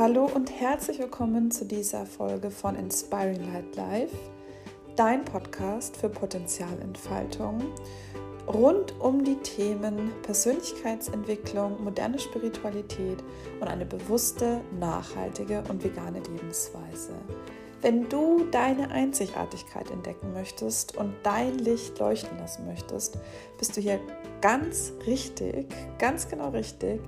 Hallo und herzlich willkommen zu dieser Folge von Inspiring Light Life, dein Podcast für Potenzialentfaltung rund um die Themen Persönlichkeitsentwicklung, moderne Spiritualität und eine bewusste, nachhaltige und vegane Lebensweise. Wenn du deine Einzigartigkeit entdecken möchtest und dein Licht leuchten lassen möchtest, bist du hier ganz richtig, ganz genau richtig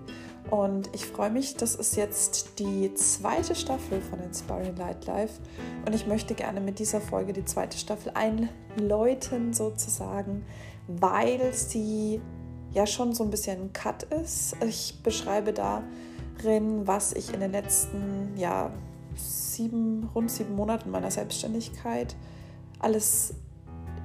und ich freue mich, das ist jetzt die zweite Staffel von Inspiring Light Life. Und ich möchte gerne mit dieser Folge die zweite Staffel einläuten, sozusagen, weil sie ja schon so ein bisschen ein Cut ist. Ich beschreibe darin, was ich in den letzten ja, sieben, rund sieben Monaten meiner Selbstständigkeit alles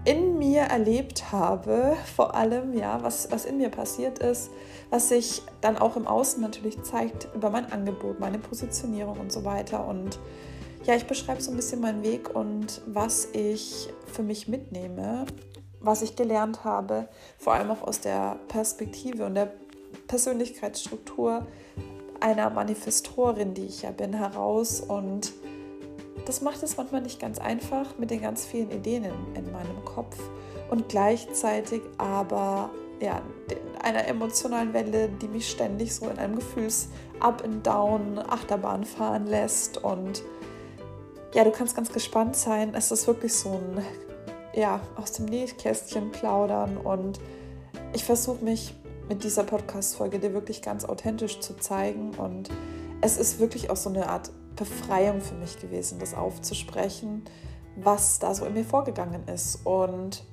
in mir erlebt habe, vor allem, ja, was, was in mir passiert ist, was sich dann auch im Außen natürlich zeigt über mein Angebot, meine Positionierung und so weiter. Und ja, ich beschreibe so ein bisschen meinen Weg und was ich für mich mitnehme, was ich gelernt habe, vor allem auch aus der Perspektive und der Persönlichkeitsstruktur einer Manifestorin, die ich ja bin, heraus und das macht es manchmal nicht ganz einfach mit den ganz vielen Ideen in, in meinem Kopf und gleichzeitig aber ja, einer emotionalen Welle, die mich ständig so in einem Gefühls-Up and Down Achterbahn fahren lässt. Und ja, du kannst ganz gespannt sein. Es ist wirklich so ein, ja, aus dem Nähkästchen plaudern. Und ich versuche mich mit dieser Podcast-Folge dir wirklich ganz authentisch zu zeigen. Und es ist wirklich auch so eine Art Befreiung für mich gewesen, das aufzusprechen, was da so in mir vorgegangen ist. Und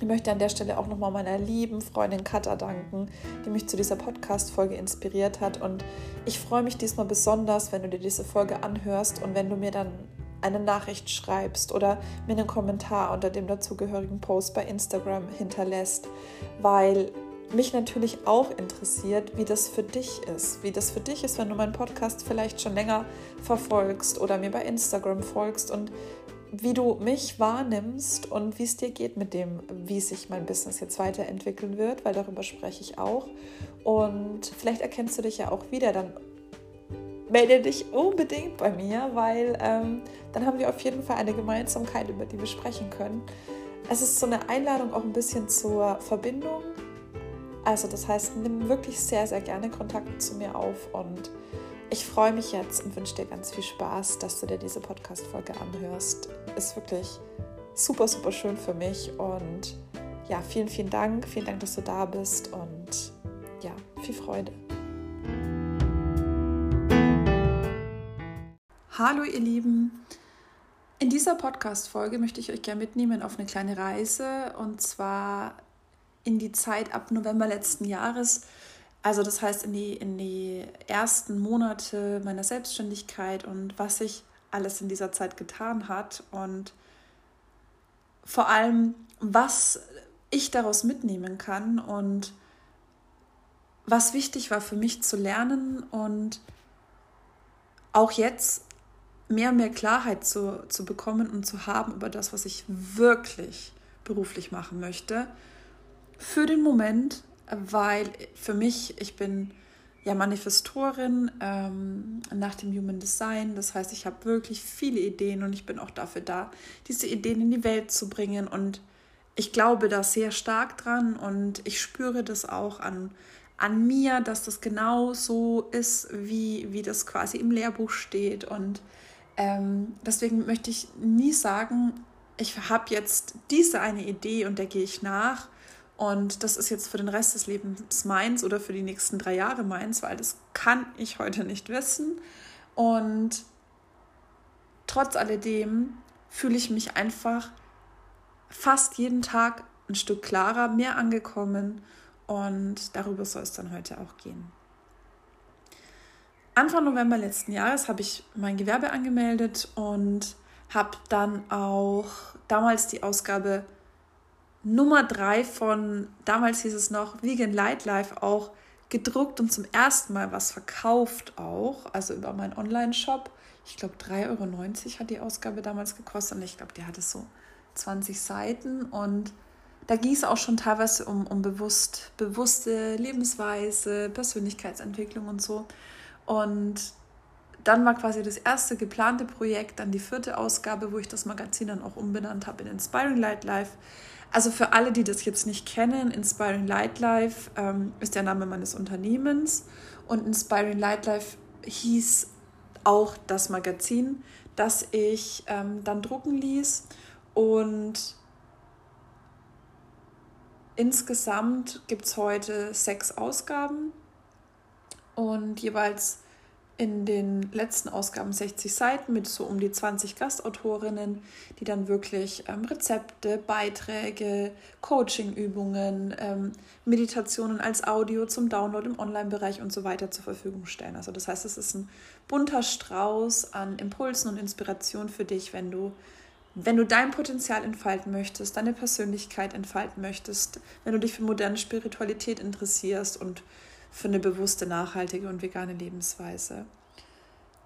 ich möchte an der Stelle auch nochmal meiner lieben Freundin Katha danken, die mich zu dieser Podcast-Folge inspiriert hat. Und ich freue mich diesmal besonders, wenn du dir diese Folge anhörst und wenn du mir dann eine Nachricht schreibst oder mir einen Kommentar unter dem dazugehörigen Post bei Instagram hinterlässt, weil mich natürlich auch interessiert, wie das für dich ist. Wie das für dich ist, wenn du meinen Podcast vielleicht schon länger verfolgst oder mir bei Instagram folgst und wie du mich wahrnimmst und wie es dir geht mit dem, wie sich mein Business jetzt weiterentwickeln wird, weil darüber spreche ich auch. Und vielleicht erkennst du dich ja auch wieder, dann melde dich unbedingt bei mir, weil ähm, dann haben wir auf jeden Fall eine Gemeinsamkeit, über die wir sprechen können. Es ist so eine Einladung auch ein bisschen zur Verbindung also das heißt, nimm wirklich sehr, sehr gerne Kontakt zu mir auf und ich freue mich jetzt und wünsche dir ganz viel Spaß, dass du dir diese Podcast-Folge anhörst. Ist wirklich super, super schön für mich und ja, vielen, vielen Dank. Vielen Dank, dass du da bist und ja, viel Freude. Hallo ihr Lieben. In dieser Podcast-Folge möchte ich euch gerne mitnehmen auf eine kleine Reise und zwar in die Zeit ab November letzten Jahres. Also das heißt in die, in die ersten Monate meiner Selbstständigkeit und was sich alles in dieser Zeit getan hat und vor allem, was ich daraus mitnehmen kann und was wichtig war für mich zu lernen und auch jetzt mehr und mehr Klarheit zu, zu bekommen und zu haben über das, was ich wirklich beruflich machen möchte für den Moment, weil für mich, ich bin ja Manifestorin ähm, nach dem Human Design. Das heißt, ich habe wirklich viele Ideen und ich bin auch dafür da, diese Ideen in die Welt zu bringen. Und ich glaube da sehr stark dran und ich spüre das auch an, an mir, dass das genau so ist, wie, wie das quasi im Lehrbuch steht. Und ähm, deswegen möchte ich nie sagen, ich habe jetzt diese eine Idee und der gehe ich nach und das ist jetzt für den Rest des Lebens meins oder für die nächsten drei Jahre meins, weil das kann ich heute nicht wissen. Und trotz alledem fühle ich mich einfach fast jeden Tag ein Stück klarer, mehr angekommen und darüber soll es dann heute auch gehen. Anfang November letzten Jahres habe ich mein Gewerbe angemeldet und habe dann auch damals die Ausgabe Nummer drei von, damals hieß es noch Vegan Light Life, auch gedruckt und zum ersten Mal was verkauft auch, also über meinen Online-Shop. Ich glaube 3,90 Euro hat die Ausgabe damals gekostet und ich glaube, die hatte so 20 Seiten und da ging es auch schon teilweise um, um bewusst, bewusste Lebensweise, Persönlichkeitsentwicklung und so. Und dann war quasi das erste geplante Projekt, dann die vierte Ausgabe, wo ich das Magazin dann auch umbenannt habe in Inspiring Light Life. Also für alle, die das jetzt nicht kennen, Inspiring Light Life ähm, ist der Name meines Unternehmens. Und Inspiring Light Life hieß auch das Magazin, das ich ähm, dann drucken ließ. Und insgesamt gibt es heute sechs Ausgaben. Und jeweils in den letzten Ausgaben 60 Seiten mit so um die 20 Gastautorinnen, die dann wirklich ähm, Rezepte, Beiträge, Coachingübungen, ähm, Meditationen als Audio zum Download im Online-Bereich und so weiter zur Verfügung stellen. Also das heißt, es ist ein bunter Strauß an Impulsen und Inspiration für dich, wenn du wenn du dein Potenzial entfalten möchtest, deine Persönlichkeit entfalten möchtest, wenn du dich für moderne Spiritualität interessierst und für eine bewusste, nachhaltige und vegane Lebensweise.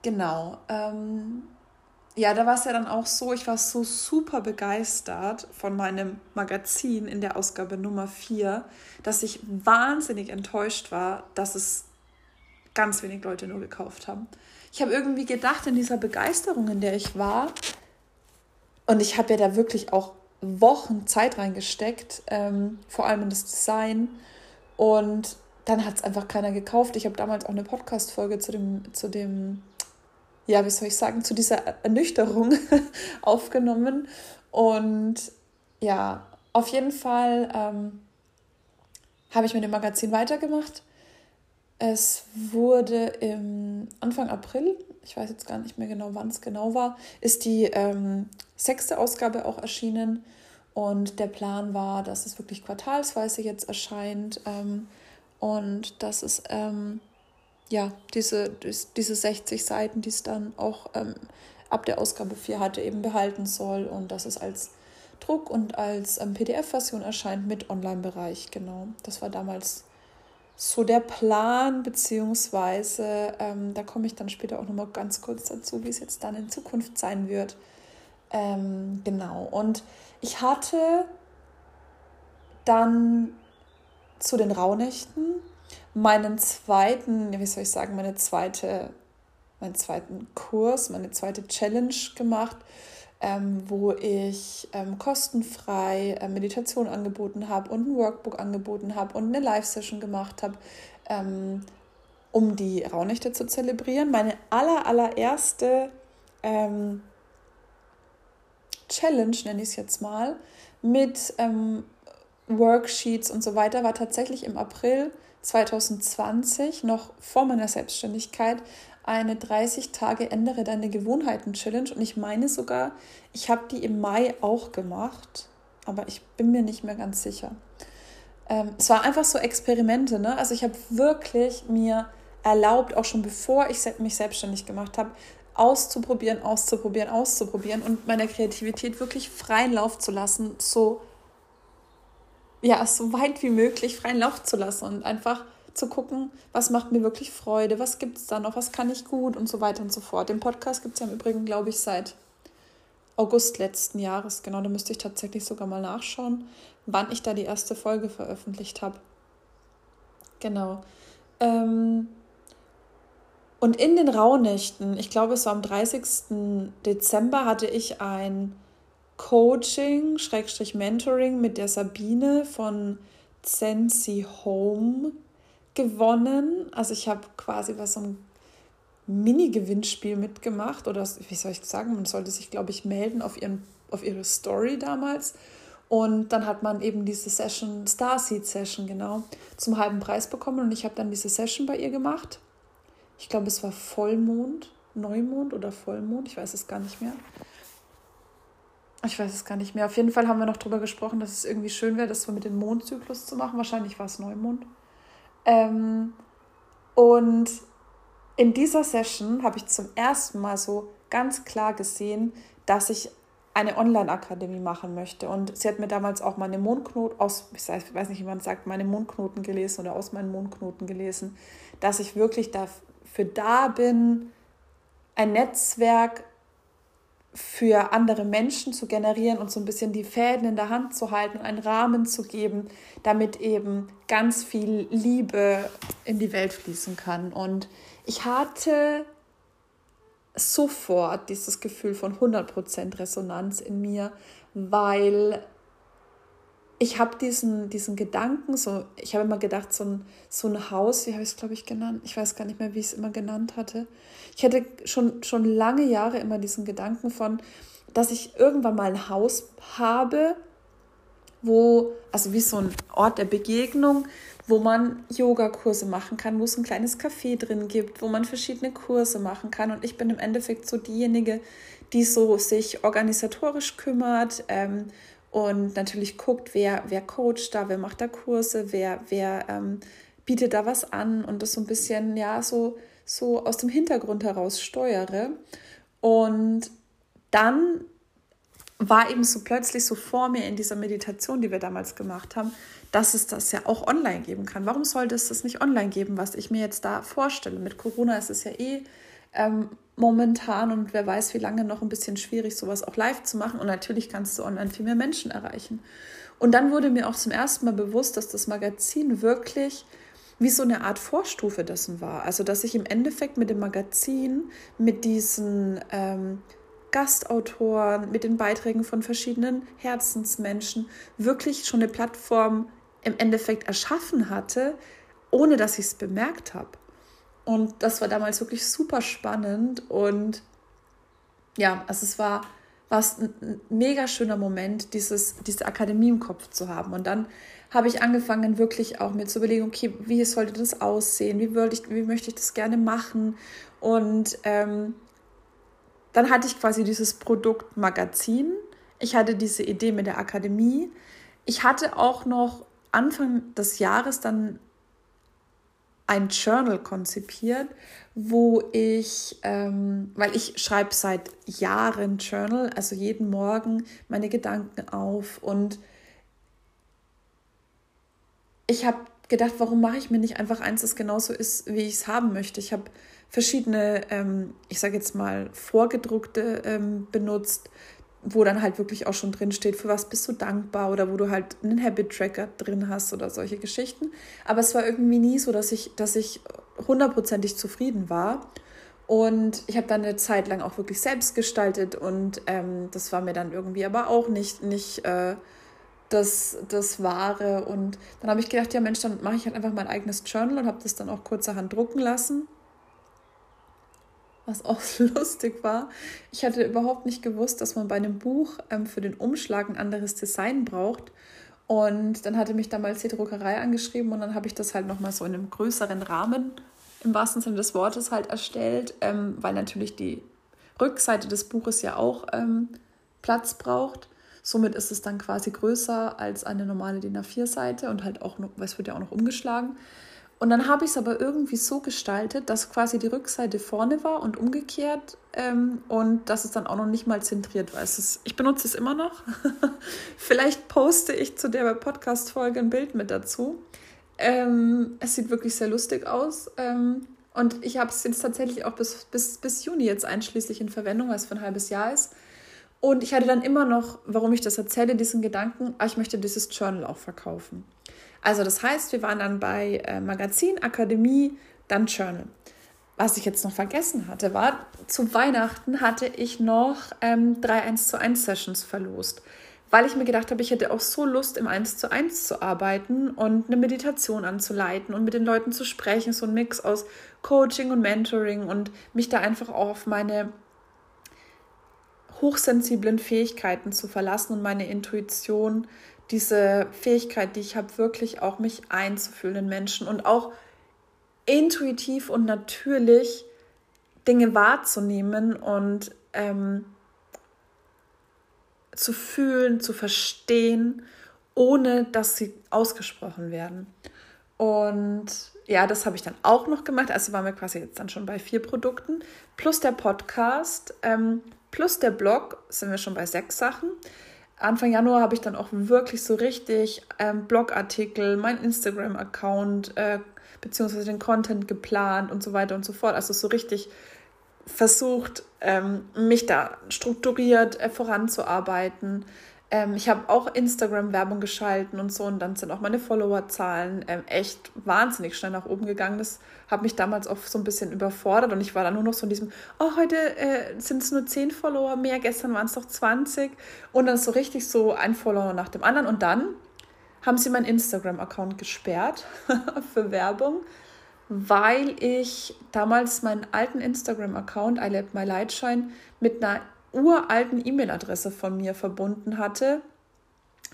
Genau. Ähm, ja, da war es ja dann auch so, ich war so super begeistert von meinem Magazin in der Ausgabe Nummer 4, dass ich wahnsinnig enttäuscht war, dass es ganz wenig Leute nur gekauft haben. Ich habe irgendwie gedacht, in dieser Begeisterung, in der ich war, und ich habe ja da wirklich auch Wochen Zeit reingesteckt, ähm, vor allem in das Design. Und dann hat es einfach keiner gekauft. Ich habe damals auch eine Podcast-Folge zu dem, zu dem, ja, wie soll ich sagen, zu dieser Ernüchterung aufgenommen. Und ja, auf jeden Fall ähm, habe ich mit dem Magazin weitergemacht. Es wurde im Anfang April, ich weiß jetzt gar nicht mehr genau, wann es genau war, ist die ähm, sechste Ausgabe auch erschienen. Und der Plan war, dass es wirklich quartalsweise jetzt erscheint. Ähm, und dass es ähm, ja diese, diese 60 Seiten, die es dann auch ähm, ab der Ausgabe 4 hatte, eben behalten soll und dass es als Druck und als ähm, PDF-Version erscheint mit Online-Bereich. Genau, das war damals so der Plan, beziehungsweise ähm, da komme ich dann später auch nochmal ganz kurz dazu, wie es jetzt dann in Zukunft sein wird. Ähm, genau, und ich hatte dann zu den Rauhnächten meinen zweiten, wie soll ich sagen, meine zweite, meinen zweiten Kurs, meine zweite Challenge gemacht, ähm, wo ich ähm, kostenfrei äh, Meditation angeboten habe und ein Workbook angeboten habe und eine Live-Session gemacht habe, ähm, um die Rauhnächte zu zelebrieren. Meine aller, allererste ähm, Challenge, nenne ich es jetzt mal, mit ähm, Worksheets und so weiter war tatsächlich im April 2020, noch vor meiner Selbstständigkeit, eine 30 Tage Ändere deine Gewohnheiten Challenge. Und ich meine sogar, ich habe die im Mai auch gemacht, aber ich bin mir nicht mehr ganz sicher. Ähm, es war einfach so Experimente, ne? Also ich habe wirklich mir erlaubt, auch schon bevor ich mich selbstständig gemacht habe, auszuprobieren, auszuprobieren, auszuprobieren und meiner Kreativität wirklich freien Lauf zu lassen, so ja, so weit wie möglich freien Lauf zu lassen und einfach zu gucken, was macht mir wirklich Freude, was gibt es da noch, was kann ich gut und so weiter und so fort. Den Podcast gibt es ja im Übrigen, glaube ich, seit August letzten Jahres. Genau, da müsste ich tatsächlich sogar mal nachschauen, wann ich da die erste Folge veröffentlicht habe. Genau. Ähm und in den Rauhnächten, ich glaube, es war am 30. Dezember, hatte ich ein Coaching, Schrägstrich Mentoring mit der Sabine von Sensi Home gewonnen. Also ich habe quasi was so ein Mini-Gewinnspiel mitgemacht oder wie soll ich sagen, man sollte sich, glaube ich, melden auf, ihren, auf ihre Story damals. Und dann hat man eben diese Session, Starseed Session, genau, zum halben Preis bekommen. Und ich habe dann diese Session bei ihr gemacht. Ich glaube, es war Vollmond, Neumond oder Vollmond, ich weiß es gar nicht mehr. Ich weiß es gar nicht mehr. Auf jeden Fall haben wir noch darüber gesprochen, dass es irgendwie schön wäre, das so mit dem Mondzyklus zu machen. Wahrscheinlich war es Neumond. Ähm, und in dieser Session habe ich zum ersten Mal so ganz klar gesehen, dass ich eine Online-Akademie machen möchte. Und sie hat mir damals auch meine Mondknoten aus, ich weiß nicht, wie man sagt, meine Mondknoten gelesen oder aus meinen Mondknoten gelesen, dass ich wirklich dafür da bin, ein Netzwerk für andere Menschen zu generieren und so ein bisschen die Fäden in der Hand zu halten, einen Rahmen zu geben, damit eben ganz viel Liebe in die Welt fließen kann. Und ich hatte sofort dieses Gefühl von 100% Resonanz in mir, weil ich habe diesen, diesen Gedanken, so, ich habe immer gedacht, so ein, so ein Haus, wie habe ich es, glaube ich, genannt? Ich weiß gar nicht mehr, wie ich es immer genannt hatte. Ich hätte schon, schon lange Jahre immer diesen Gedanken von, dass ich irgendwann mal ein Haus habe, wo, also wie so ein Ort der Begegnung, wo man Yogakurse machen kann, wo es ein kleines Café drin gibt, wo man verschiedene Kurse machen kann. Und ich bin im Endeffekt so diejenige, die so sich organisatorisch kümmert ähm, und natürlich guckt, wer, wer coacht da, wer macht da Kurse, wer, wer ähm, bietet da was an und das so ein bisschen, ja, so, so aus dem Hintergrund heraus steuere. Und dann war eben so plötzlich so vor mir in dieser Meditation, die wir damals gemacht haben, dass es das ja auch online geben kann. Warum sollte es das nicht online geben, was ich mir jetzt da vorstelle? Mit Corona ist es ja eh ähm, momentan und wer weiß, wie lange noch ein bisschen schwierig, sowas auch live zu machen. Und natürlich kannst du online viel mehr Menschen erreichen. Und dann wurde mir auch zum ersten Mal bewusst, dass das Magazin wirklich wie so eine Art Vorstufe dessen war. Also, dass ich im Endeffekt mit dem Magazin, mit diesen ähm, Gastautoren, mit den Beiträgen von verschiedenen Herzensmenschen wirklich schon eine Plattform im Endeffekt erschaffen hatte, ohne dass ich es bemerkt habe. Und das war damals wirklich super spannend und ja, also es war, war ein mega schöner Moment, dieses, diese Akademie im Kopf zu haben. Und dann habe ich angefangen, wirklich auch mir zu überlegen, okay, wie sollte das aussehen, wie, ich, wie möchte ich das gerne machen. Und ähm, dann hatte ich quasi dieses Produkt Magazin. Ich hatte diese Idee mit der Akademie. Ich hatte auch noch Anfang des Jahres dann ein Journal konzipiert, wo ich, ähm, weil ich schreibe seit Jahren Journal, also jeden Morgen meine Gedanken auf und ich habe gedacht, warum mache ich mir nicht einfach eins, das genauso ist, wie ich es haben möchte. Ich habe verschiedene, ähm, ich sage jetzt mal, vorgedruckte ähm, benutzt, wo dann halt wirklich auch schon drin steht, für was bist du dankbar oder wo du halt einen Habit-Tracker drin hast oder solche Geschichten. Aber es war irgendwie nie so, dass ich, dass ich hundertprozentig zufrieden war. Und ich habe dann eine Zeit lang auch wirklich selbst gestaltet und ähm, das war mir dann irgendwie aber auch nicht, nicht äh, das, das Wahre. Und dann habe ich gedacht, ja Mensch, dann mache ich halt einfach mein eigenes Journal und habe das dann auch kurzerhand drucken lassen was auch lustig war. Ich hatte überhaupt nicht gewusst, dass man bei einem Buch ähm, für den Umschlag ein anderes Design braucht. Und dann hatte mich damals die Druckerei angeschrieben und dann habe ich das halt nochmal so in einem größeren Rahmen, im wahrsten Sinne des Wortes, halt erstellt, ähm, weil natürlich die Rückseite des Buches ja auch ähm, Platz braucht. Somit ist es dann quasi größer als eine normale DIN A4-Seite und halt auch noch, weil es wird ja auch noch umgeschlagen. Und dann habe ich es aber irgendwie so gestaltet, dass quasi die Rückseite vorne war und umgekehrt ähm, und dass es dann auch noch nicht mal zentriert war. Ist, ich benutze es immer noch. Vielleicht poste ich zu der Podcast-Folge ein Bild mit dazu. Ähm, es sieht wirklich sehr lustig aus. Ähm, und ich habe es jetzt tatsächlich auch bis, bis, bis Juni jetzt einschließlich in Verwendung, weil es für ein halbes Jahr ist. Und ich hatte dann immer noch, warum ich das erzähle, diesen Gedanken, ah, ich möchte dieses Journal auch verkaufen. Also das heißt, wir waren dann bei äh, Magazin, Akademie, dann Journal. Was ich jetzt noch vergessen hatte, war, zu Weihnachten hatte ich noch ähm, drei 1 zu 1 Sessions verlost, weil ich mir gedacht habe, ich hätte auch so Lust, im 1 zu 1 zu arbeiten und eine Meditation anzuleiten und mit den Leuten zu sprechen, so ein Mix aus Coaching und Mentoring und mich da einfach auch auf meine hochsensiblen Fähigkeiten zu verlassen und meine Intuition diese Fähigkeit, die ich habe, wirklich auch mich einzufühlen in Menschen und auch intuitiv und natürlich Dinge wahrzunehmen und ähm, zu fühlen, zu verstehen, ohne dass sie ausgesprochen werden. Und ja, das habe ich dann auch noch gemacht. Also waren wir quasi jetzt dann schon bei vier Produkten. Plus der Podcast, ähm, plus der Blog sind wir schon bei sechs Sachen. Anfang Januar habe ich dann auch wirklich so richtig ähm, Blogartikel, mein Instagram-Account, äh, beziehungsweise den Content geplant und so weiter und so fort. Also so richtig versucht, ähm, mich da strukturiert äh, voranzuarbeiten. Ähm, ich habe auch Instagram-Werbung geschalten und so und dann sind auch meine Followerzahlen ähm, echt wahnsinnig schnell nach oben gegangen. Das hat mich damals auch so ein bisschen überfordert und ich war dann nur noch so in diesem, oh, heute äh, sind es nur 10 Follower mehr, gestern waren es doch 20 und dann so richtig so ein Follower nach dem anderen und dann haben sie meinen Instagram-Account gesperrt für Werbung, weil ich damals meinen alten Instagram-Account, I Let My Light Shine, mit einer uralten E-Mail-Adresse von mir verbunden hatte,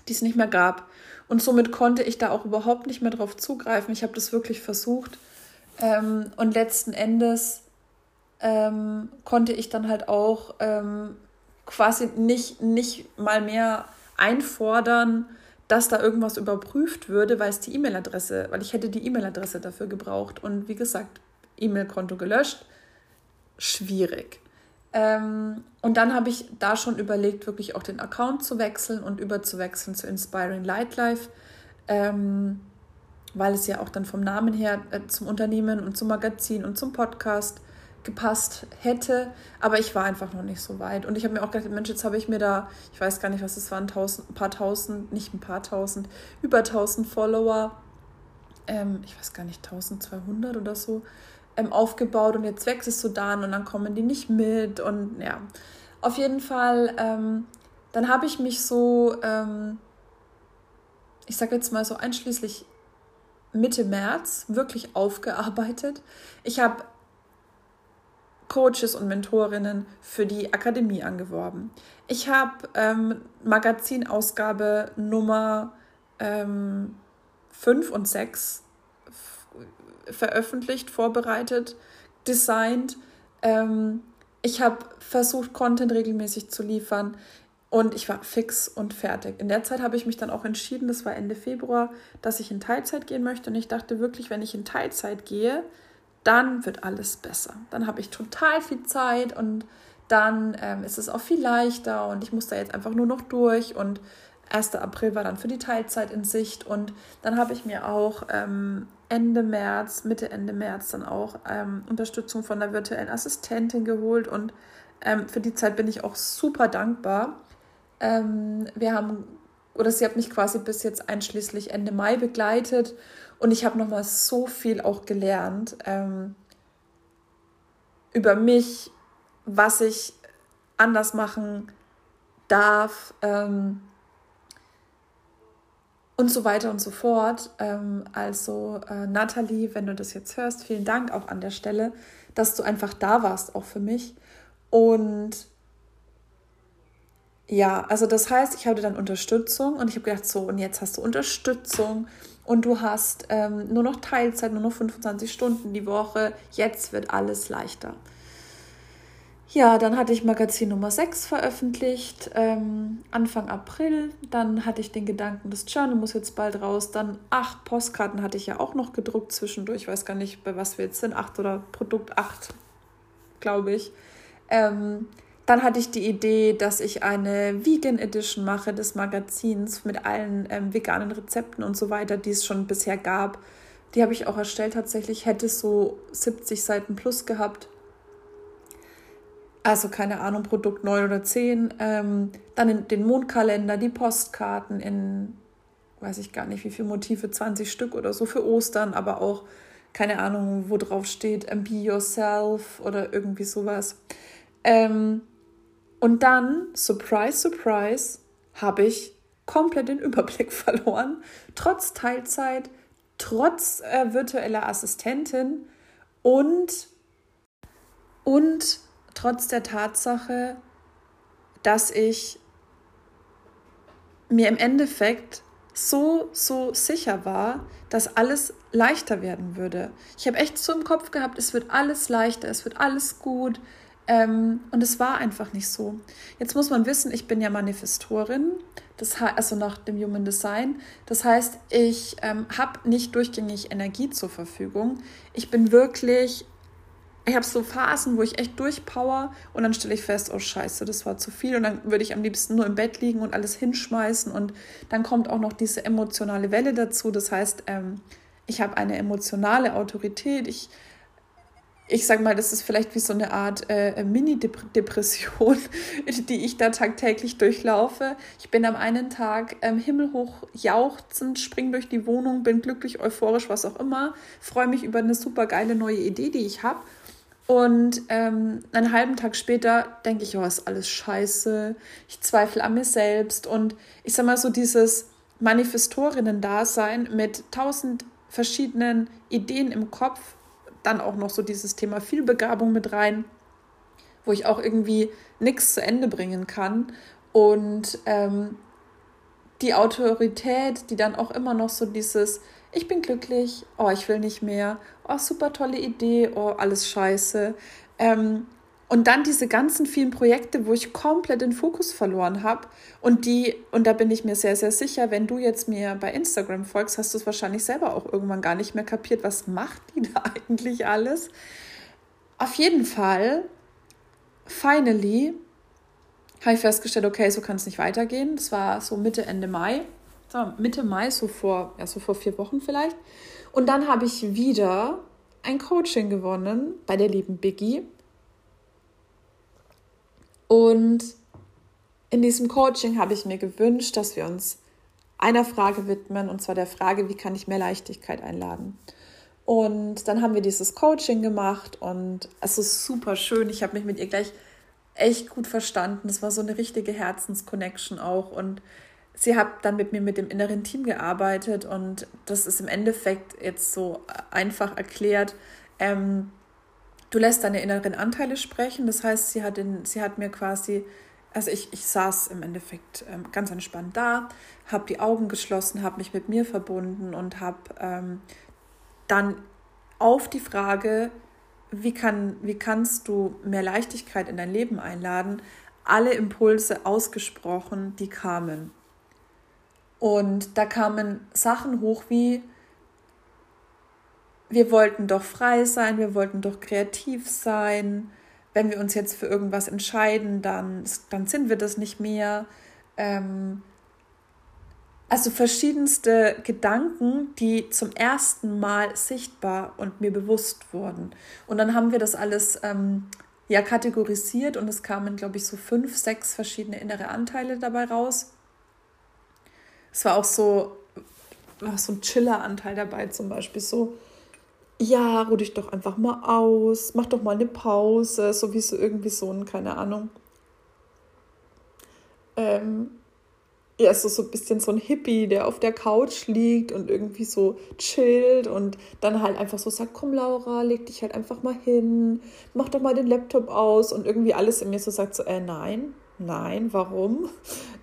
die es nicht mehr gab. Und somit konnte ich da auch überhaupt nicht mehr drauf zugreifen. Ich habe das wirklich versucht. Ähm, und letzten Endes ähm, konnte ich dann halt auch ähm, quasi nicht, nicht mal mehr einfordern, dass da irgendwas überprüft würde, weil es die E-Mail-Adresse, weil ich hätte die E-Mail-Adresse dafür gebraucht. Und wie gesagt, E-Mail-Konto gelöscht. Schwierig. Ähm, und dann habe ich da schon überlegt, wirklich auch den Account zu wechseln und überzuwechseln zu Inspiring Light Life, ähm, weil es ja auch dann vom Namen her äh, zum Unternehmen und zum Magazin und zum Podcast gepasst hätte, aber ich war einfach noch nicht so weit. Und ich habe mir auch gedacht, Mensch, jetzt habe ich mir da, ich weiß gar nicht, was es waren, tausend, ein paar tausend, nicht ein paar tausend, über tausend Follower, ähm, ich weiß gar nicht, 1200 oder so, ähm, aufgebaut und jetzt wechselst du dann und dann kommen die nicht mit und ja, auf jeden Fall, ähm, dann habe ich mich so, ähm, ich sage jetzt mal so einschließlich Mitte März wirklich aufgearbeitet. Ich habe Coaches und Mentorinnen für die Akademie angeworben. Ich habe ähm, Magazinausgabe Nummer ähm, 5 und 6 veröffentlicht, vorbereitet, designt. Ähm, ich habe versucht, Content regelmäßig zu liefern und ich war fix und fertig. In der Zeit habe ich mich dann auch entschieden, das war Ende Februar, dass ich in Teilzeit gehen möchte. Und ich dachte wirklich, wenn ich in Teilzeit gehe, dann wird alles besser. Dann habe ich total viel Zeit und dann ähm, ist es auch viel leichter und ich muss da jetzt einfach nur noch durch und 1. April war dann für die Teilzeit in Sicht und dann habe ich mir auch ähm, Ende März, Mitte Ende März dann auch ähm, Unterstützung von der virtuellen Assistentin geholt und ähm, für die Zeit bin ich auch super dankbar. Ähm, wir haben, oder sie hat mich quasi bis jetzt einschließlich Ende Mai begleitet und ich habe nochmal so viel auch gelernt ähm, über mich, was ich anders machen darf. Ähm, und so weiter und so fort. Ähm, also äh, Nathalie, wenn du das jetzt hörst, vielen Dank auch an der Stelle, dass du einfach da warst, auch für mich. Und ja, also das heißt, ich hatte dann Unterstützung und ich habe gedacht, so, und jetzt hast du Unterstützung und du hast ähm, nur noch Teilzeit, nur noch 25 Stunden die Woche, jetzt wird alles leichter. Ja, dann hatte ich Magazin Nummer 6 veröffentlicht, ähm, Anfang April. Dann hatte ich den Gedanken, das Journal muss jetzt bald raus. Dann acht Postkarten hatte ich ja auch noch gedruckt zwischendurch. Ich weiß gar nicht, bei was wir jetzt sind. Acht oder Produkt 8, glaube ich. Ähm, dann hatte ich die Idee, dass ich eine Vegan Edition mache des Magazins mit allen ähm, veganen Rezepten und so weiter, die es schon bisher gab. Die habe ich auch erstellt tatsächlich. Hätte so 70 Seiten plus gehabt also keine Ahnung, Produkt 9 oder 10, ähm, dann den Mondkalender, die Postkarten in, weiß ich gar nicht, wie viele Motive, 20 Stück oder so für Ostern, aber auch, keine Ahnung, wo drauf steht, Be Yourself oder irgendwie sowas. Ähm, und dann, surprise, surprise, habe ich komplett den Überblick verloren, trotz Teilzeit, trotz äh, virtueller Assistentin und, und trotz der Tatsache, dass ich mir im Endeffekt so, so sicher war, dass alles leichter werden würde. Ich habe echt so im Kopf gehabt, es wird alles leichter, es wird alles gut. Ähm, und es war einfach nicht so. Jetzt muss man wissen, ich bin ja Manifestorin, das also nach dem Human Design. Das heißt, ich ähm, habe nicht durchgängig Energie zur Verfügung. Ich bin wirklich ich habe so Phasen, wo ich echt durchpower und dann stelle ich fest, oh scheiße, das war zu viel und dann würde ich am liebsten nur im Bett liegen und alles hinschmeißen und dann kommt auch noch diese emotionale Welle dazu. Das heißt, ähm, ich habe eine emotionale Autorität. Ich ich sage mal, das ist vielleicht wie so eine Art äh, Mini-Depression, die ich da tagtäglich durchlaufe. Ich bin am einen Tag ähm, himmelhoch jauchzend, spring durch die Wohnung, bin glücklich, euphorisch, was auch immer, freue mich über eine super geile neue Idee, die ich habe. Und ähm, einen halben Tag später denke ich, oh, ist alles scheiße. Ich zweifle an mir selbst. Und ich sag mal so, dieses Manifestorinnen-Dasein mit tausend verschiedenen Ideen im Kopf dann auch noch so dieses Thema Vielbegabung mit rein, wo ich auch irgendwie nichts zu Ende bringen kann. Und ähm, die Autorität, die dann auch immer noch so dieses, ich bin glücklich, oh, ich will nicht mehr, oh, super tolle Idee, oh, alles scheiße. Ähm, und dann diese ganzen vielen Projekte, wo ich komplett den Fokus verloren habe. Und die, und da bin ich mir sehr, sehr sicher, wenn du jetzt mir bei Instagram folgst, hast du es wahrscheinlich selber auch irgendwann gar nicht mehr kapiert. Was macht die da eigentlich alles? Auf jeden Fall, finally, habe ich festgestellt, okay, so kann es nicht weitergehen. Das war so Mitte, Ende Mai. So, Mitte Mai, so vor, ja, so vor vier Wochen vielleicht. Und dann habe ich wieder ein Coaching gewonnen bei der lieben Biggie. Und in diesem Coaching habe ich mir gewünscht, dass wir uns einer Frage widmen, und zwar der Frage, wie kann ich mehr Leichtigkeit einladen? Und dann haben wir dieses Coaching gemacht und es ist super schön. Ich habe mich mit ihr gleich echt gut verstanden. Es war so eine richtige Herzensconnection auch. Und sie hat dann mit mir mit dem inneren Team gearbeitet und das ist im Endeffekt jetzt so einfach erklärt. Ähm, du lässt deine inneren Anteile sprechen. Das heißt, sie hat, in, sie hat mir quasi, also ich, ich saß im Endeffekt ähm, ganz entspannt da, habe die Augen geschlossen, habe mich mit mir verbunden und habe ähm, dann auf die Frage, wie, kann, wie kannst du mehr Leichtigkeit in dein Leben einladen, alle Impulse ausgesprochen, die kamen. Und da kamen Sachen hoch wie, wir wollten doch frei sein, wir wollten doch kreativ sein. Wenn wir uns jetzt für irgendwas entscheiden, dann, dann sind wir das nicht mehr. Ähm, also verschiedenste Gedanken, die zum ersten Mal sichtbar und mir bewusst wurden. Und dann haben wir das alles ähm, ja kategorisiert und es kamen, glaube ich, so fünf, sechs verschiedene innere Anteile dabei raus. Es war auch so, war so ein Chiller-Anteil dabei, zum Beispiel so ja, ruh dich doch einfach mal aus, mach doch mal eine Pause, so wie so irgendwie so ein, keine Ahnung. Ähm, ja, so, so ein bisschen so ein Hippie, der auf der Couch liegt und irgendwie so chillt und dann halt einfach so sagt, komm Laura, leg dich halt einfach mal hin, mach doch mal den Laptop aus und irgendwie alles in mir so sagt so, äh, nein, nein, warum?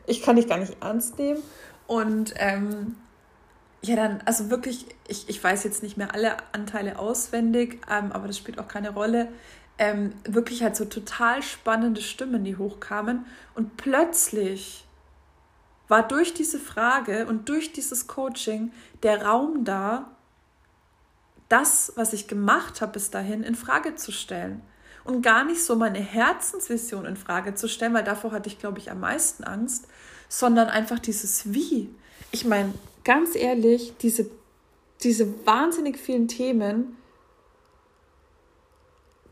Ich kann dich gar nicht ernst nehmen. Und ähm, ja, dann, also wirklich, ich, ich weiß jetzt nicht mehr alle Anteile auswendig, ähm, aber das spielt auch keine Rolle. Ähm, wirklich halt so total spannende Stimmen, die hochkamen. Und plötzlich war durch diese Frage und durch dieses Coaching der Raum da, das, was ich gemacht habe bis dahin, in Frage zu stellen. Und gar nicht so meine Herzensvision in Frage zu stellen, weil davor hatte ich, glaube ich, am meisten Angst, sondern einfach dieses Wie. Ich meine, ganz ehrlich, diese, diese wahnsinnig vielen Themen,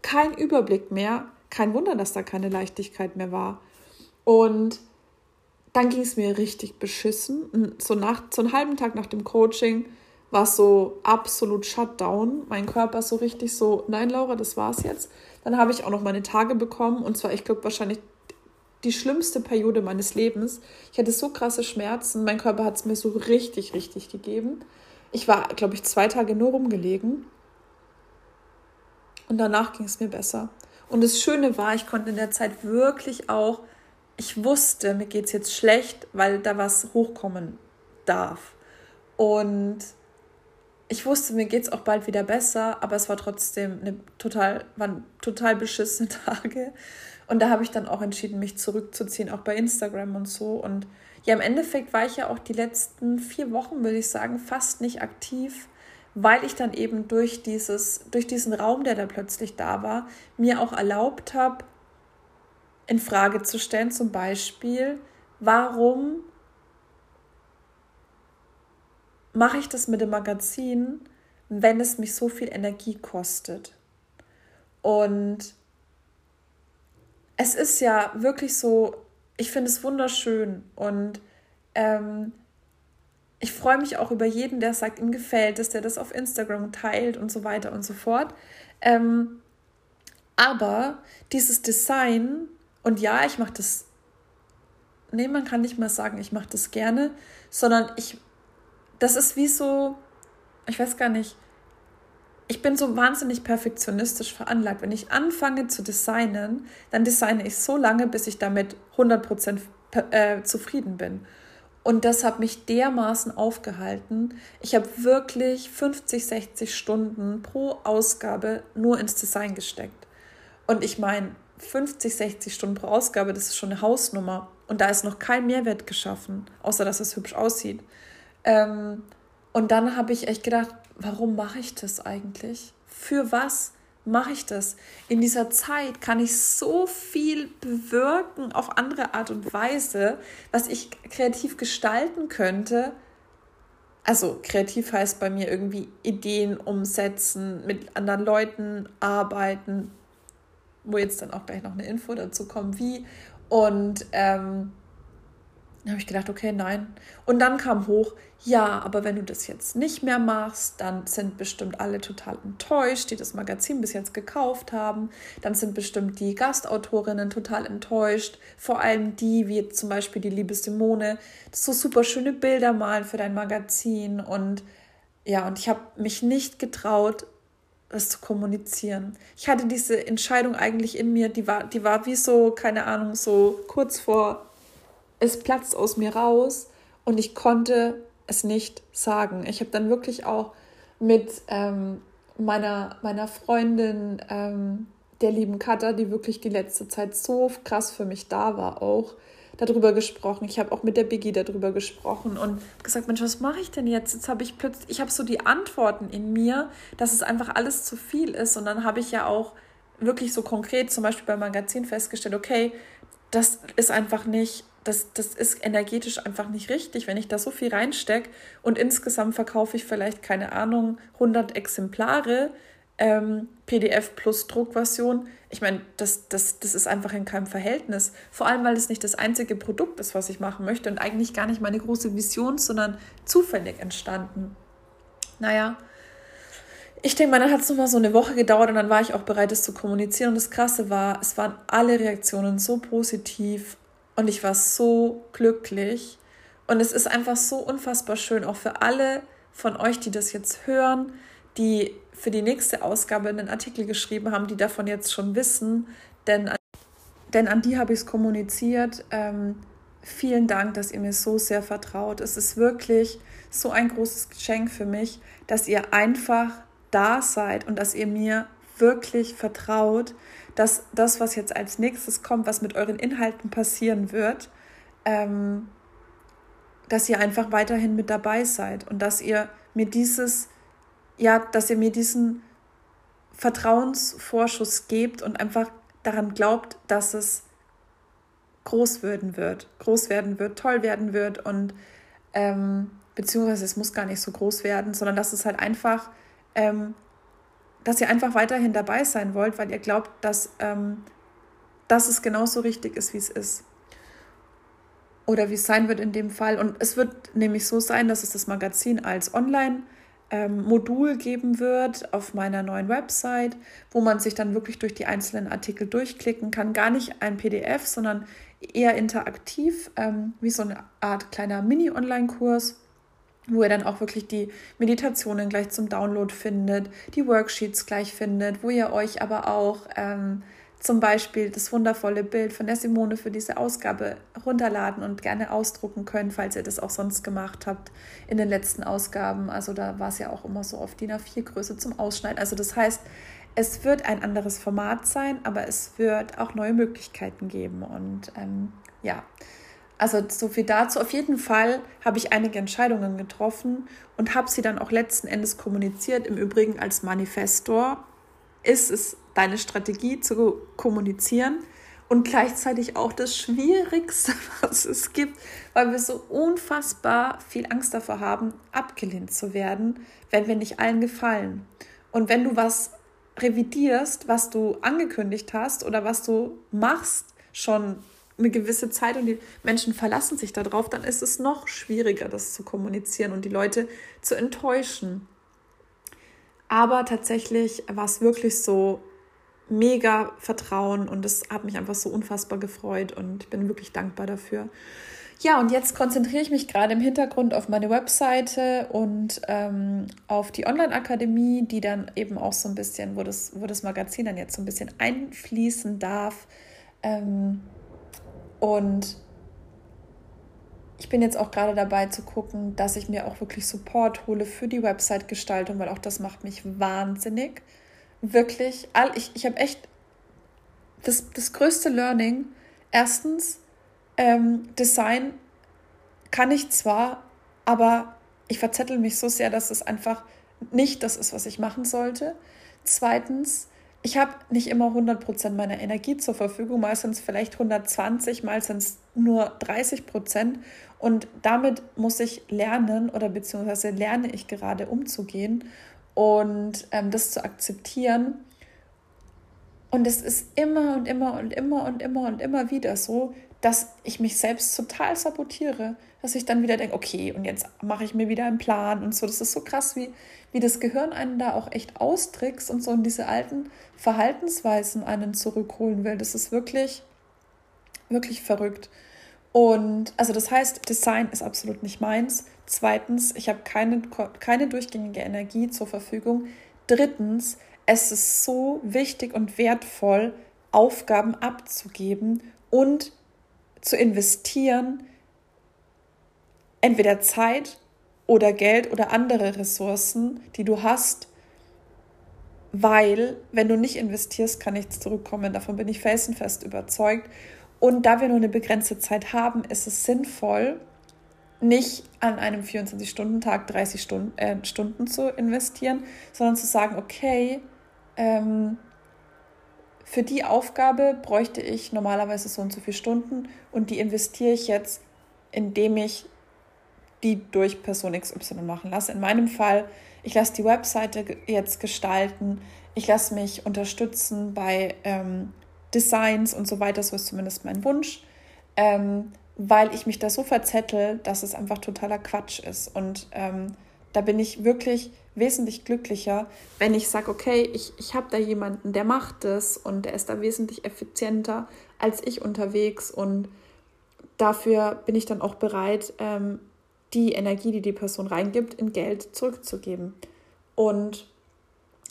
kein Überblick mehr. Kein Wunder, dass da keine Leichtigkeit mehr war. Und dann ging es mir richtig beschissen. So, nach, so einen halben Tag nach dem Coaching war es so absolut Shutdown. Mein Körper so richtig so, nein, Laura, das war's jetzt. Dann habe ich auch noch meine Tage bekommen. Und zwar, ich glaube, wahrscheinlich die schlimmste Periode meines Lebens. Ich hatte so krasse Schmerzen, mein Körper hat es mir so richtig, richtig gegeben. Ich war, glaube ich, zwei Tage nur rumgelegen und danach ging es mir besser. Und das Schöne war, ich konnte in der Zeit wirklich auch, ich wusste, mir geht es jetzt schlecht, weil da was hochkommen darf. Und ich wusste, mir geht es auch bald wieder besser, aber es war trotzdem eine total, waren total beschissene Tage. Und da habe ich dann auch entschieden, mich zurückzuziehen, auch bei Instagram und so. Und ja, im Endeffekt war ich ja auch die letzten vier Wochen, würde ich sagen, fast nicht aktiv, weil ich dann eben durch, dieses, durch diesen Raum, der da plötzlich da war, mir auch erlaubt habe, in Frage zu stellen, zum Beispiel, warum mache ich das mit dem Magazin, wenn es mich so viel Energie kostet? Und es ist ja wirklich so, ich finde es wunderschön und ähm, ich freue mich auch über jeden, der sagt, ihm gefällt es, der das auf Instagram teilt und so weiter und so fort. Ähm, aber dieses Design, und ja, ich mache das, nee, man kann nicht mal sagen, ich mache das gerne, sondern ich, das ist wie so, ich weiß gar nicht, ich bin so wahnsinnig perfektionistisch veranlagt. Wenn ich anfange zu designen, dann designe ich so lange, bis ich damit 100% äh, zufrieden bin. Und das hat mich dermaßen aufgehalten. Ich habe wirklich 50, 60 Stunden pro Ausgabe nur ins Design gesteckt. Und ich meine, 50, 60 Stunden pro Ausgabe, das ist schon eine Hausnummer. Und da ist noch kein Mehrwert geschaffen, außer dass es hübsch aussieht. Ähm, und dann habe ich echt gedacht, warum mache ich das eigentlich? Für was mache ich das? In dieser Zeit kann ich so viel bewirken auf andere Art und Weise, was ich kreativ gestalten könnte. Also kreativ heißt bei mir irgendwie Ideen umsetzen, mit anderen Leuten arbeiten, wo jetzt dann auch gleich noch eine Info dazu kommt, wie. Und ähm, dann habe ich gedacht, okay, nein. Und dann kam hoch, ja, aber wenn du das jetzt nicht mehr machst, dann sind bestimmt alle total enttäuscht, die das Magazin bis jetzt gekauft haben. Dann sind bestimmt die Gastautorinnen total enttäuscht. Vor allem die, wie zum Beispiel die liebe Simone, so super schöne Bilder malen für dein Magazin. Und ja, und ich habe mich nicht getraut, das zu kommunizieren. Ich hatte diese Entscheidung eigentlich in mir, die war, die war wie so, keine Ahnung, so kurz vor es platzt aus mir raus und ich konnte es nicht sagen. Ich habe dann wirklich auch mit ähm, meiner, meiner Freundin, ähm, der lieben Katha, die wirklich die letzte Zeit so krass für mich da war, auch darüber gesprochen. Ich habe auch mit der Biggie darüber gesprochen und gesagt, Mensch, was mache ich denn jetzt? Jetzt habe ich plötzlich, ich habe so die Antworten in mir, dass es einfach alles zu viel ist. Und dann habe ich ja auch wirklich so konkret, zum Beispiel beim Magazin festgestellt, okay, das ist einfach nicht das, das ist energetisch einfach nicht richtig, wenn ich da so viel reinstecke und insgesamt verkaufe ich vielleicht, keine Ahnung, 100 Exemplare, ähm, PDF plus Druckversion. Ich meine, das, das, das ist einfach in keinem Verhältnis. Vor allem, weil es nicht das einzige Produkt ist, was ich machen möchte und eigentlich gar nicht meine große Vision, sondern zufällig entstanden. Naja, ich denke mal, dann hat es nochmal so eine Woche gedauert und dann war ich auch bereit, das zu kommunizieren. Und das Krasse war, es waren alle Reaktionen so positiv und ich war so glücklich. Und es ist einfach so unfassbar schön, auch für alle von euch, die das jetzt hören, die für die nächste Ausgabe einen Artikel geschrieben haben, die davon jetzt schon wissen. Denn, denn an die habe ich es kommuniziert. Ähm, vielen Dank, dass ihr mir so sehr vertraut. Es ist wirklich so ein großes Geschenk für mich, dass ihr einfach da seid und dass ihr mir wirklich vertraut, dass das, was jetzt als nächstes kommt, was mit euren Inhalten passieren wird, ähm, dass ihr einfach weiterhin mit dabei seid und dass ihr mir dieses, ja, dass ihr mir diesen Vertrauensvorschuss gebt und einfach daran glaubt, dass es groß werden wird, groß werden wird, toll werden wird und ähm, beziehungsweise es muss gar nicht so groß werden, sondern dass es halt einfach ähm, dass ihr einfach weiterhin dabei sein wollt, weil ihr glaubt, dass, ähm, dass es genauso richtig ist, wie es ist. Oder wie es sein wird in dem Fall. Und es wird nämlich so sein, dass es das Magazin als Online- Modul geben wird auf meiner neuen Website, wo man sich dann wirklich durch die einzelnen Artikel durchklicken kann. Gar nicht ein PDF, sondern eher interaktiv, ähm, wie so eine Art kleiner Mini-Online-Kurs wo ihr dann auch wirklich die Meditationen gleich zum Download findet, die Worksheets gleich findet, wo ihr euch aber auch ähm, zum Beispiel das wundervolle Bild von der Simone für diese Ausgabe runterladen und gerne ausdrucken könnt, falls ihr das auch sonst gemacht habt in den letzten Ausgaben. Also da war es ja auch immer so auf DIN A4 Größe zum Ausschneiden. Also das heißt, es wird ein anderes Format sein, aber es wird auch neue Möglichkeiten geben. Und ähm, ja, also so viel dazu. Auf jeden Fall habe ich einige Entscheidungen getroffen und habe sie dann auch letzten Endes kommuniziert. Im Übrigen als Manifestor ist es deine Strategie zu kommunizieren und gleichzeitig auch das Schwierigste, was es gibt, weil wir so unfassbar viel Angst davor haben, abgelehnt zu werden, wenn wir nicht allen gefallen. Und wenn du was revidierst, was du angekündigt hast oder was du machst, schon eine gewisse Zeit und die Menschen verlassen sich darauf, dann ist es noch schwieriger, das zu kommunizieren und die Leute zu enttäuschen. Aber tatsächlich war es wirklich so mega Vertrauen und es hat mich einfach so unfassbar gefreut und ich bin wirklich dankbar dafür. Ja, und jetzt konzentriere ich mich gerade im Hintergrund auf meine Webseite und ähm, auf die Online-Akademie, die dann eben auch so ein bisschen, wo das, wo das Magazin dann jetzt so ein bisschen einfließen darf. Ähm, und ich bin jetzt auch gerade dabei zu gucken, dass ich mir auch wirklich Support hole für die Website-Gestaltung, weil auch das macht mich wahnsinnig. Wirklich, all, ich, ich habe echt das, das größte Learning. Erstens, ähm, Design kann ich zwar, aber ich verzettel mich so sehr, dass es einfach nicht das ist, was ich machen sollte. Zweitens, ich habe nicht immer 100% meiner Energie zur Verfügung, mal sind es vielleicht 120, mal sind es nur 30 Prozent. Und damit muss ich lernen oder beziehungsweise lerne ich gerade umzugehen und ähm, das zu akzeptieren. Und es ist immer und immer und immer und immer und immer wieder so, dass ich mich selbst total sabotiere, dass ich dann wieder denke, okay, und jetzt mache ich mir wieder einen Plan und so. Das ist so krass, wie, wie das Gehirn einen da auch echt austrickst und so in diese alten Verhaltensweisen einen zurückholen will. Das ist wirklich, wirklich verrückt. Und also das heißt, Design ist absolut nicht meins. Zweitens, ich habe keine, keine durchgängige Energie zur Verfügung. Drittens, es ist so wichtig und wertvoll, Aufgaben abzugeben und zu investieren, entweder Zeit oder Geld oder andere Ressourcen, die du hast, weil wenn du nicht investierst, kann nichts zurückkommen. Davon bin ich felsenfest überzeugt. Und da wir nur eine begrenzte Zeit haben, ist es sinnvoll, nicht an einem 24-Stunden-Tag 30 Stunden, äh, Stunden zu investieren, sondern zu sagen, okay, ähm, für die Aufgabe bräuchte ich normalerweise so und so viele Stunden und die investiere ich jetzt, indem ich die durch Person XY machen lasse. In meinem Fall, ich lasse die Webseite jetzt gestalten, ich lasse mich unterstützen bei ähm, Designs und so weiter, so ist zumindest mein Wunsch, ähm, weil ich mich da so verzettel, dass es einfach totaler Quatsch ist. Und ähm, da bin ich wirklich wesentlich glücklicher, wenn ich sage, okay, ich, ich habe da jemanden, der macht das und der ist da wesentlich effizienter als ich unterwegs und dafür bin ich dann auch bereit, ähm, die Energie, die die Person reingibt, in Geld zurückzugeben. Und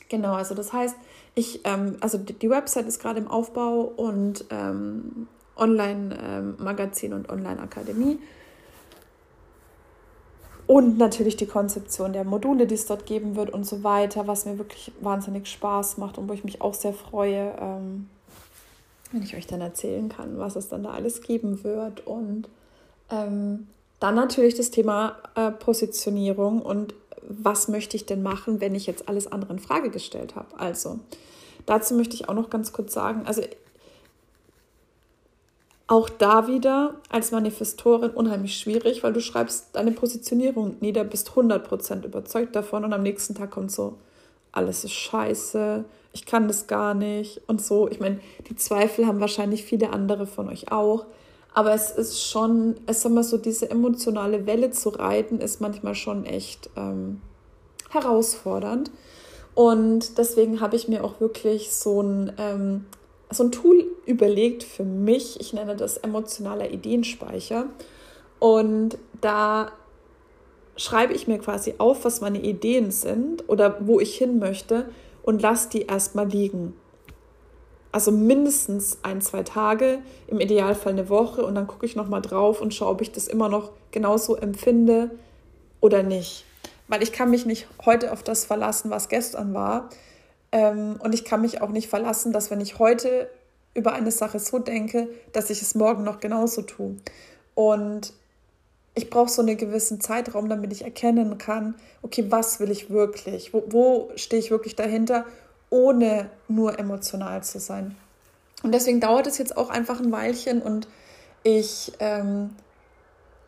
genau, also das heißt, ich, ähm, also die, Website ist gerade im Aufbau und ähm, Online-Magazin ähm, und Online-Akademie. Und natürlich die Konzeption der Module, die es dort geben wird und so weiter, was mir wirklich wahnsinnig Spaß macht und wo ich mich auch sehr freue, ähm, wenn ich euch dann erzählen kann, was es dann da alles geben wird. Und ähm, dann natürlich das Thema äh, Positionierung und was möchte ich denn machen, wenn ich jetzt alles andere in Frage gestellt habe. Also, dazu möchte ich auch noch ganz kurz sagen, also auch da wieder als Manifestorin unheimlich schwierig, weil du schreibst deine Positionierung nieder, bist 100% überzeugt davon und am nächsten Tag kommt so, alles ist scheiße, ich kann das gar nicht und so. Ich meine, die Zweifel haben wahrscheinlich viele andere von euch auch, aber es ist schon, es sag mal so, diese emotionale Welle zu reiten, ist manchmal schon echt ähm, herausfordernd. Und deswegen habe ich mir auch wirklich so ein ähm, so ein Tool überlegt für mich. Ich nenne das emotionaler Ideenspeicher. Und da schreibe ich mir quasi auf, was meine Ideen sind oder wo ich hin möchte und lasse die erstmal liegen. Also mindestens ein, zwei Tage, im Idealfall eine Woche und dann gucke ich nochmal drauf und schaue, ob ich das immer noch genauso empfinde oder nicht. Weil ich kann mich nicht heute auf das verlassen, was gestern war, ähm, und ich kann mich auch nicht verlassen, dass wenn ich heute über eine Sache so denke, dass ich es morgen noch genauso tue. Und ich brauche so einen gewissen Zeitraum, damit ich erkennen kann, okay, was will ich wirklich? Wo, wo stehe ich wirklich dahinter, ohne nur emotional zu sein? Und deswegen dauert es jetzt auch einfach ein Weilchen und ich ähm,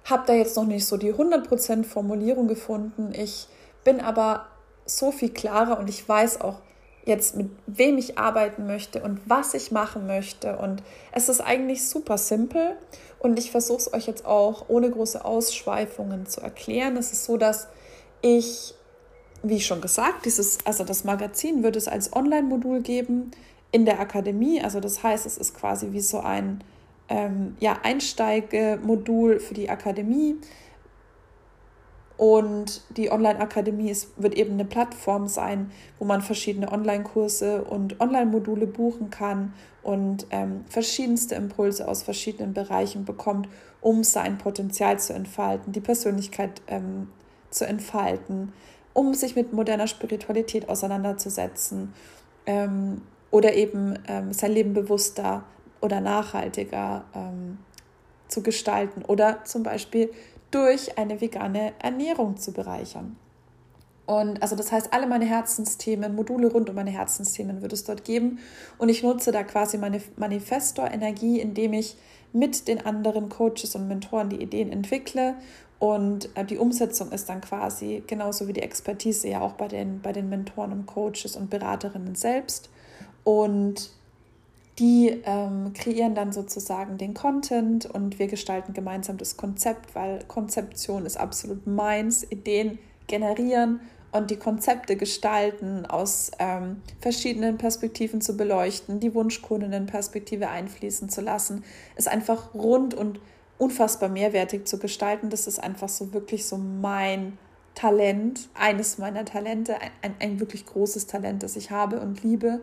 habe da jetzt noch nicht so die 100% Formulierung gefunden. Ich bin aber so viel klarer und ich weiß auch, jetzt mit wem ich arbeiten möchte und was ich machen möchte. Und es ist eigentlich super simpel und ich versuche es euch jetzt auch ohne große Ausschweifungen zu erklären. Es ist so, dass ich, wie schon gesagt, dieses, also das Magazin wird es als Online-Modul geben in der Akademie. Also das heißt, es ist quasi wie so ein ähm, ja, Einsteigemodul für die Akademie. Und die Online-Akademie wird eben eine Plattform sein, wo man verschiedene Online-Kurse und Online-Module buchen kann und ähm, verschiedenste Impulse aus verschiedenen Bereichen bekommt, um sein Potenzial zu entfalten, die Persönlichkeit ähm, zu entfalten, um sich mit moderner Spiritualität auseinanderzusetzen ähm, oder eben ähm, sein Leben bewusster oder nachhaltiger ähm, zu gestalten oder zum Beispiel durch eine vegane Ernährung zu bereichern. Und also das heißt, alle meine Herzensthemen, Module rund um meine Herzensthemen wird es dort geben. Und ich nutze da quasi meine Manifestor-Energie, indem ich mit den anderen Coaches und Mentoren die Ideen entwickle. Und äh, die Umsetzung ist dann quasi genauso wie die Expertise ja auch bei den, bei den Mentoren und Coaches und Beraterinnen selbst. Und die ähm, kreieren dann sozusagen den Content und wir gestalten gemeinsam das Konzept, weil Konzeption ist absolut meins, Ideen generieren und die Konzepte gestalten, aus ähm, verschiedenen Perspektiven zu beleuchten, die Wunschkundinnenperspektive einfließen zu lassen, ist einfach rund und unfassbar mehrwertig zu gestalten. Das ist einfach so wirklich so mein Talent, eines meiner Talente, ein, ein wirklich großes Talent, das ich habe und liebe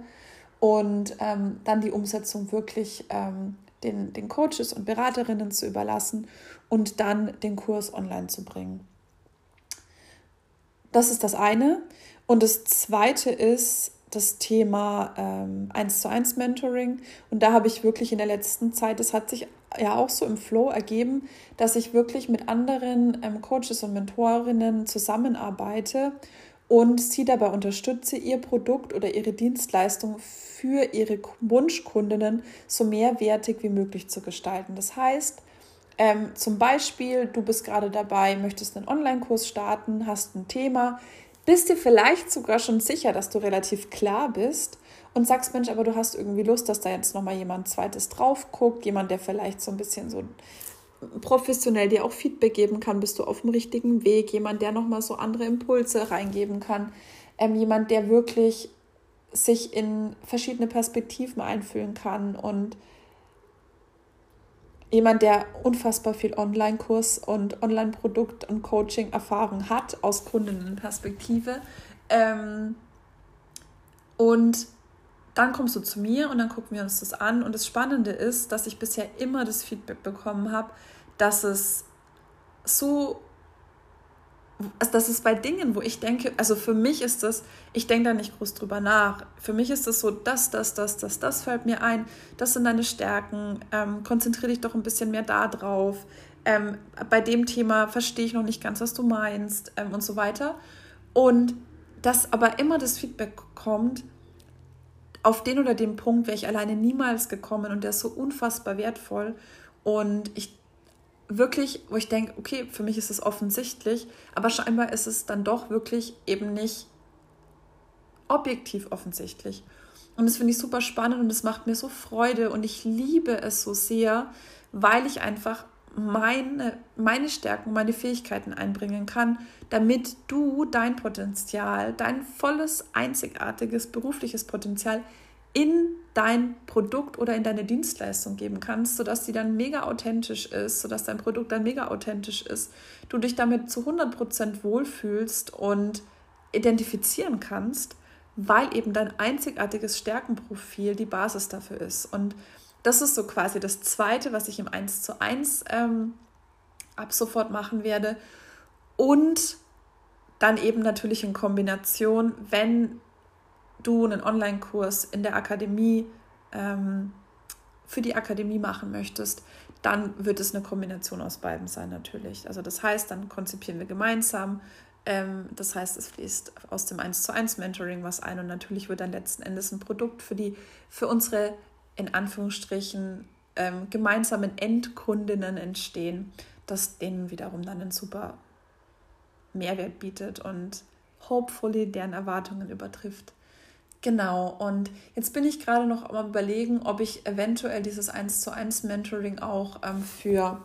und ähm, dann die Umsetzung wirklich ähm, den, den Coaches und Beraterinnen zu überlassen und dann den Kurs online zu bringen. Das ist das eine. Und das zweite ist das Thema ähm, 1 zu 1 Mentoring. Und da habe ich wirklich in der letzten Zeit, das hat sich ja auch so im Flow ergeben, dass ich wirklich mit anderen ähm, Coaches und Mentorinnen zusammenarbeite und sie dabei unterstütze, ihr Produkt oder ihre Dienstleistung für ihre Wunschkundinnen so mehrwertig wie möglich zu gestalten. Das heißt, ähm, zum Beispiel, du bist gerade dabei, möchtest einen Online-Kurs starten, hast ein Thema, bist dir vielleicht sogar schon sicher, dass du relativ klar bist und sagst, Mensch, aber du hast irgendwie Lust, dass da jetzt nochmal jemand zweites drauf guckt, jemand, der vielleicht so ein bisschen so professionell dir auch Feedback geben kann, bist du auf dem richtigen Weg, jemand, der nochmal so andere Impulse reingeben kann, ähm, jemand, der wirklich sich in verschiedene Perspektiven einfühlen kann und jemand, der unfassbar viel Online-Kurs und Online-Produkt und Coaching-Erfahrung hat aus Kundinnenperspektive. Ähm, und dann kommst du zu mir und dann gucken wir uns das an. Und das Spannende ist, dass ich bisher immer das Feedback bekommen habe, dass es so, also dass es bei Dingen, wo ich denke, also für mich ist das, ich denke da nicht groß drüber nach. Für mich ist das so, das, das, das, das, das fällt mir ein, das sind deine Stärken, ähm, konzentriere dich doch ein bisschen mehr da drauf. Ähm, bei dem Thema verstehe ich noch nicht ganz, was du meinst ähm, und so weiter. Und dass aber immer das Feedback kommt, auf den oder den Punkt wäre ich alleine niemals gekommen und der ist so unfassbar wertvoll. Und ich wirklich, wo ich denke, okay, für mich ist es offensichtlich, aber scheinbar ist es dann doch wirklich eben nicht objektiv offensichtlich. Und das finde ich super spannend und es macht mir so Freude und ich liebe es so sehr, weil ich einfach meine, meine Stärken, meine Fähigkeiten einbringen kann, damit du dein Potenzial, dein volles, einzigartiges berufliches Potenzial in dein Produkt oder in deine Dienstleistung geben kannst, sodass sie dann mega authentisch ist, sodass dein Produkt dann mega authentisch ist, du dich damit zu 100% wohlfühlst und identifizieren kannst, weil eben dein einzigartiges Stärkenprofil die Basis dafür ist. Und das ist so quasi das Zweite, was ich im 1 zu 1 ähm, ab sofort machen werde. Und dann eben natürlich in Kombination, wenn du einen Online-Kurs in der Akademie ähm, für die Akademie machen möchtest, dann wird es eine Kombination aus beiden sein natürlich. Also das heißt, dann konzipieren wir gemeinsam. Ähm, das heißt, es fließt aus dem 1 zu 1 Mentoring was ein und natürlich wird dann letzten Endes ein Produkt für die, für unsere in Anführungsstrichen ähm, gemeinsamen Endkundinnen entstehen, das denen wiederum dann einen super Mehrwert bietet und hopefully deren Erwartungen übertrifft. Genau, und jetzt bin ich gerade noch am überlegen, ob ich eventuell dieses 1 zu 1 Mentoring auch ähm, für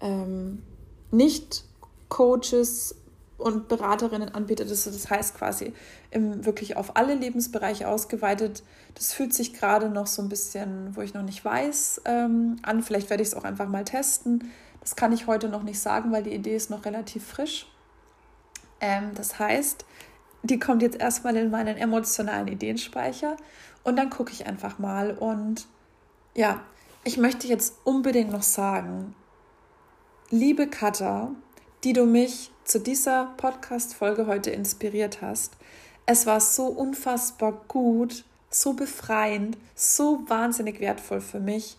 ähm, Nicht-Coaches und Beraterinnen anbiete. Das, das heißt quasi im, wirklich auf alle Lebensbereiche ausgeweitet. Das fühlt sich gerade noch so ein bisschen, wo ich noch nicht weiß, ähm, an. Vielleicht werde ich es auch einfach mal testen. Das kann ich heute noch nicht sagen, weil die Idee ist noch relativ frisch. Ähm, das heißt, die kommt jetzt erstmal in meinen emotionalen Ideenspeicher und dann gucke ich einfach mal. Und ja, ich möchte jetzt unbedingt noch sagen, liebe Katha, die du mich zu dieser Podcast-Folge heute inspiriert hast, es war so unfassbar gut, so befreiend, so wahnsinnig wertvoll für mich,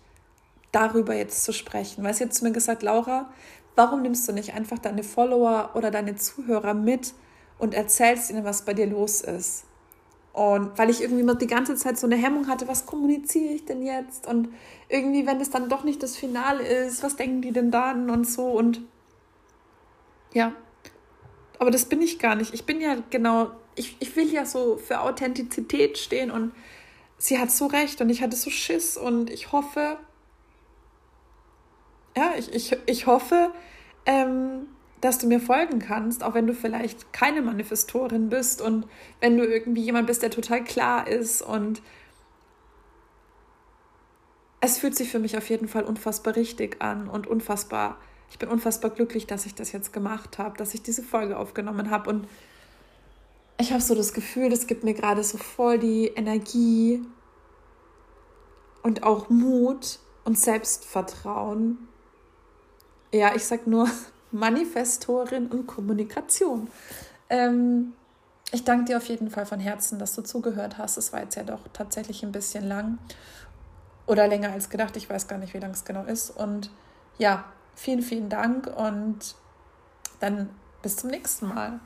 darüber jetzt zu sprechen. Weil sie hat zu mir gesagt, Laura, warum nimmst du nicht einfach deine Follower oder deine Zuhörer mit und erzählst ihnen, was bei dir los ist. Und weil ich irgendwie immer die ganze Zeit so eine Hemmung hatte, was kommuniziere ich denn jetzt? Und irgendwie, wenn es dann doch nicht das Finale ist, was denken die denn dann und so? Und ja, aber das bin ich gar nicht. Ich bin ja genau, ich, ich will ja so für Authentizität stehen und sie hat so recht und ich hatte so Schiss und ich hoffe, ja, ich, ich, ich hoffe, ähm, dass du mir folgen kannst, auch wenn du vielleicht keine Manifestorin bist und wenn du irgendwie jemand bist, der total klar ist. Und es fühlt sich für mich auf jeden Fall unfassbar richtig an und unfassbar, ich bin unfassbar glücklich, dass ich das jetzt gemacht habe, dass ich diese Folge aufgenommen habe. Und ich habe so das Gefühl, das gibt mir gerade so voll die Energie und auch Mut und Selbstvertrauen. Ja, ich sag nur, Manifestorin und Kommunikation. Ähm, ich danke dir auf jeden Fall von Herzen, dass du zugehört hast. Es war jetzt ja doch tatsächlich ein bisschen lang oder länger als gedacht. Ich weiß gar nicht, wie lang es genau ist. Und ja, vielen, vielen Dank und dann bis zum nächsten Mal.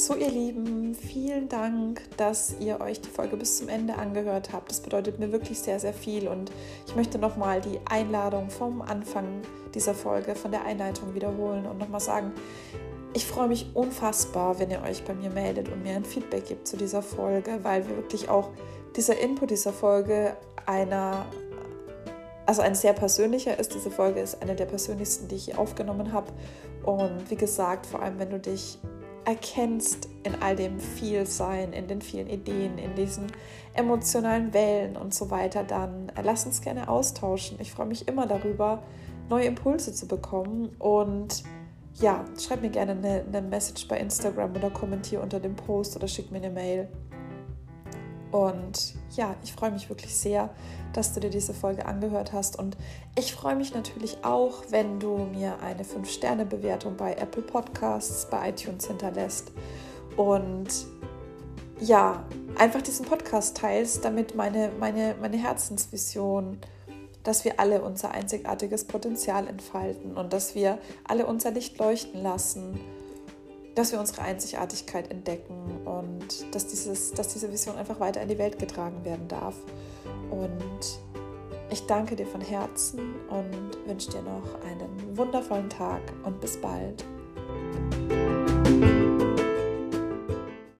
So, ihr Lieben, vielen Dank, dass ihr euch die Folge bis zum Ende angehört habt. Das bedeutet mir wirklich sehr, sehr viel. Und ich möchte nochmal die Einladung vom Anfang dieser Folge, von der Einleitung wiederholen und nochmal sagen, ich freue mich unfassbar, wenn ihr euch bei mir meldet und mir ein Feedback gibt zu dieser Folge, weil wir wirklich auch dieser Input dieser Folge einer, also ein sehr persönlicher ist. Diese Folge ist eine der persönlichsten, die ich hier aufgenommen habe. Und wie gesagt, vor allem wenn du dich erkennst in all dem Vielsein, in den vielen Ideen, in diesen emotionalen Wellen und so weiter, dann lass uns gerne austauschen. Ich freue mich immer darüber, neue Impulse zu bekommen und ja, schreib mir gerne eine, eine Message bei Instagram oder kommentiere unter dem Post oder schick mir eine Mail. Und ja, ich freue mich wirklich sehr, dass du dir diese Folge angehört hast. Und ich freue mich natürlich auch, wenn du mir eine 5-Sterne-Bewertung bei Apple Podcasts, bei iTunes hinterlässt. Und ja, einfach diesen Podcast teilst, damit meine, meine, meine Herzensvision, dass wir alle unser einzigartiges Potenzial entfalten und dass wir alle unser Licht leuchten lassen dass wir unsere Einzigartigkeit entdecken und dass, dieses, dass diese Vision einfach weiter in die Welt getragen werden darf. Und ich danke dir von Herzen und wünsche dir noch einen wundervollen Tag und bis bald.